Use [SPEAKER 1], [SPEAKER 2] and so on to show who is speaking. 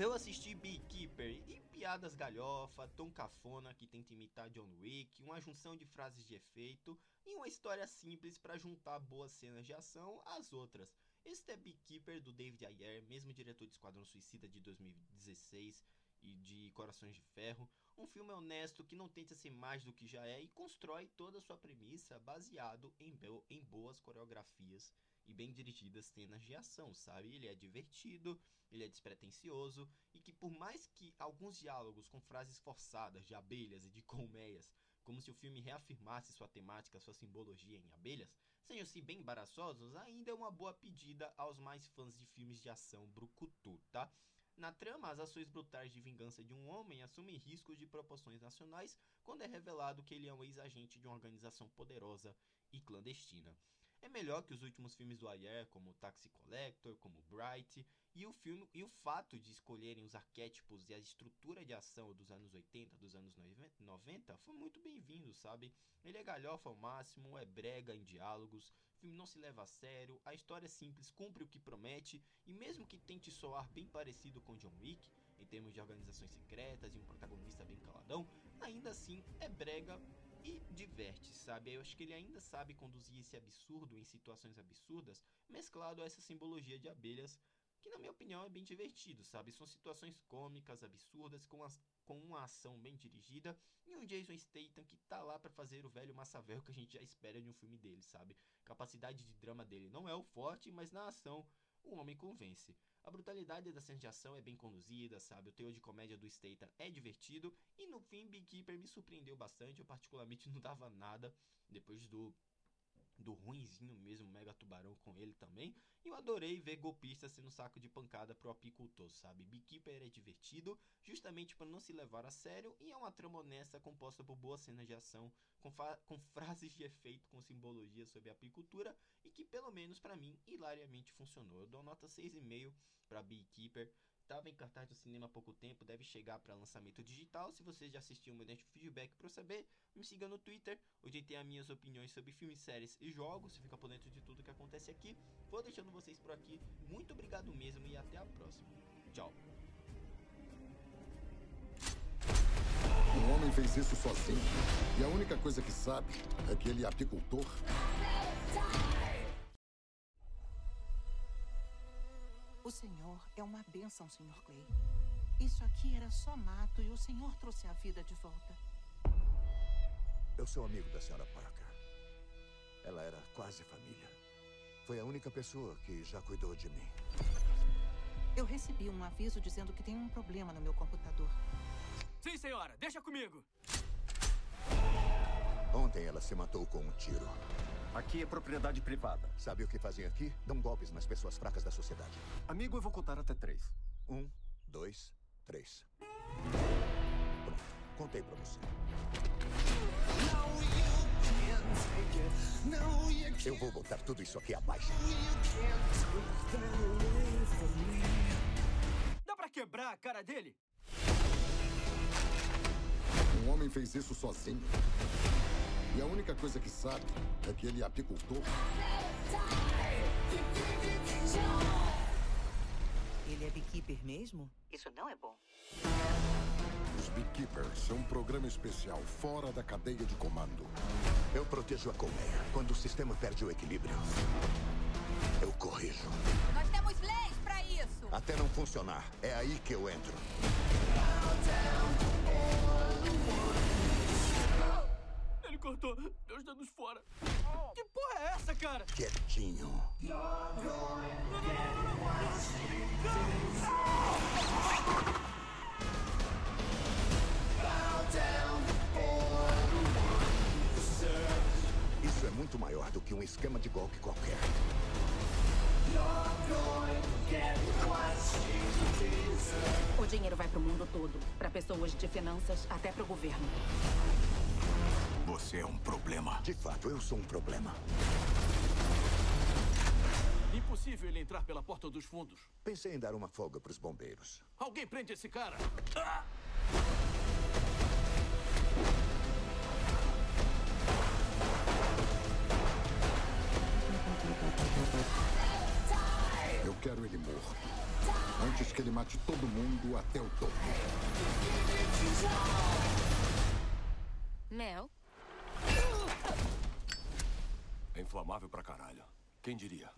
[SPEAKER 1] Eu assisti Beekeeper e piadas galhofa, tom cafona que tenta imitar John Wick, uma junção de frases de efeito e uma história simples para juntar boas cenas de ação às outras. Este é Beekeeper do David Ayer, mesmo diretor de Esquadrão Suicida de 2016 e de Corações de Ferro, um filme honesto que não tenta ser mais do que já é e constrói toda a sua premissa baseado em, em boas coreografias e bem dirigidas cenas de ação, sabe? Ele é divertido, ele é despretensioso e que por mais que alguns diálogos com frases forçadas de abelhas e de colmeias, como se o filme reafirmasse sua temática, sua simbologia em abelhas, sejam se bem embaraçosos, ainda é uma boa pedida aos mais fãs de filmes de ação brucutu, tá? Na trama, as ações brutais de vingança de um homem assumem riscos de proporções nacionais quando é revelado que ele é um ex-agente de uma organização poderosa e clandestina. É melhor que os últimos filmes do Ayer, como Taxi Collector, como Bright, e o filme e o fato de escolherem os arquétipos e a estrutura de ação dos anos 80, dos anos 90, foi muito bem-vindo, sabe? Ele é galhofa ao máximo, é brega em diálogos, o filme não se leva a sério, a história é simples, cumpre o que promete, e mesmo que tente soar bem parecido com John Wick, em termos de organizações secretas e um protagonista bem caladão, ainda assim é brega e diverte, sabe? Eu acho que ele ainda sabe conduzir esse absurdo em situações absurdas, mesclado a essa simbologia de abelhas, que na minha opinião é bem divertido, sabe? São situações cômicas, absurdas, com, as, com uma ação bem dirigida e um Jason Statham que tá lá para fazer o velho massavel que a gente já espera de um filme dele, sabe? Capacidade de drama dele não é o forte, mas na ação o homem convence. A brutalidade da cena de ação é bem conduzida, sabe? O teor de comédia do Statham é divertido. E no fim, Beekeeper me surpreendeu bastante. Eu particularmente não dava nada depois do do ruinzinho mesmo, Mega Tubarão com ele também. E eu adorei ver golpista sendo saco de pancada pro apicultor, sabe? Beekeeper é divertido, justamente para não se levar a sério, e é uma trama honesta composta por boas cenas de ação, com, com frases de efeito com simbologia sobre apicultura, e que pelo menos para mim hilariamente funcionou. Eu dou nota 6,5 para Beekeeper. Estava em cartaz do cinema há pouco tempo, deve chegar para lançamento digital. Se você já assistiu, me deixe feedback para saber. Me siga no Twitter, onde tem as minhas opiniões sobre filmes, séries e jogos. Você fica por dentro de tudo que acontece aqui. Vou deixando vocês por aqui. Muito obrigado mesmo e até a próxima. Tchau.
[SPEAKER 2] Um homem fez isso sozinho. E a única coisa que sabe é que ele é apicultor.
[SPEAKER 3] O Senhor é uma bênção, Sr. Clay. Isso aqui era só mato e o Senhor trouxe a vida de volta.
[SPEAKER 4] Eu sou amigo da Sra. Parker. Ela era quase família. Foi a única pessoa que já cuidou de mim.
[SPEAKER 3] Eu recebi um aviso dizendo que tem um problema no meu computador.
[SPEAKER 5] Sim, senhora. Deixa comigo.
[SPEAKER 4] Ontem ela se matou com um tiro.
[SPEAKER 6] Aqui é propriedade privada.
[SPEAKER 4] Sabe o que fazem aqui? Dão golpes nas pessoas fracas da sociedade.
[SPEAKER 6] Amigo, eu vou contar até três.
[SPEAKER 4] Um, dois, três. Pronto, contei pra você. Eu vou botar tudo isso aqui abaixo.
[SPEAKER 5] Dá pra quebrar a cara dele?
[SPEAKER 2] Um homem fez isso sozinho. E a única coisa que sabe é que ele é apicultor.
[SPEAKER 3] Ele é beekeeper mesmo? Isso não é bom.
[SPEAKER 2] Os Beekeepers são um programa especial fora da cadeia de comando.
[SPEAKER 4] Eu protejo a colmeia. Quando o sistema perde o equilíbrio, eu corrijo.
[SPEAKER 7] Nós temos leis pra isso.
[SPEAKER 4] Até não funcionar, é aí que eu entro.
[SPEAKER 5] Cortou meus dedos fora. Que porra é essa, cara?
[SPEAKER 4] Quietinho. Isso é muito maior do que um esquema de golpe qualquer.
[SPEAKER 7] O dinheiro vai pro mundo todo. Pra pessoas de finanças, até pro governo.
[SPEAKER 4] Você é um problema. De fato, eu sou um problema.
[SPEAKER 5] Impossível ele entrar pela porta dos fundos.
[SPEAKER 4] Pensei em dar uma folga pros bombeiros.
[SPEAKER 5] Alguém prende esse cara. Ah!
[SPEAKER 2] Eu quero ele morto. Antes que ele mate todo mundo até o topo.
[SPEAKER 8] Mel?
[SPEAKER 9] É inflamável pra caralho. Quem diria?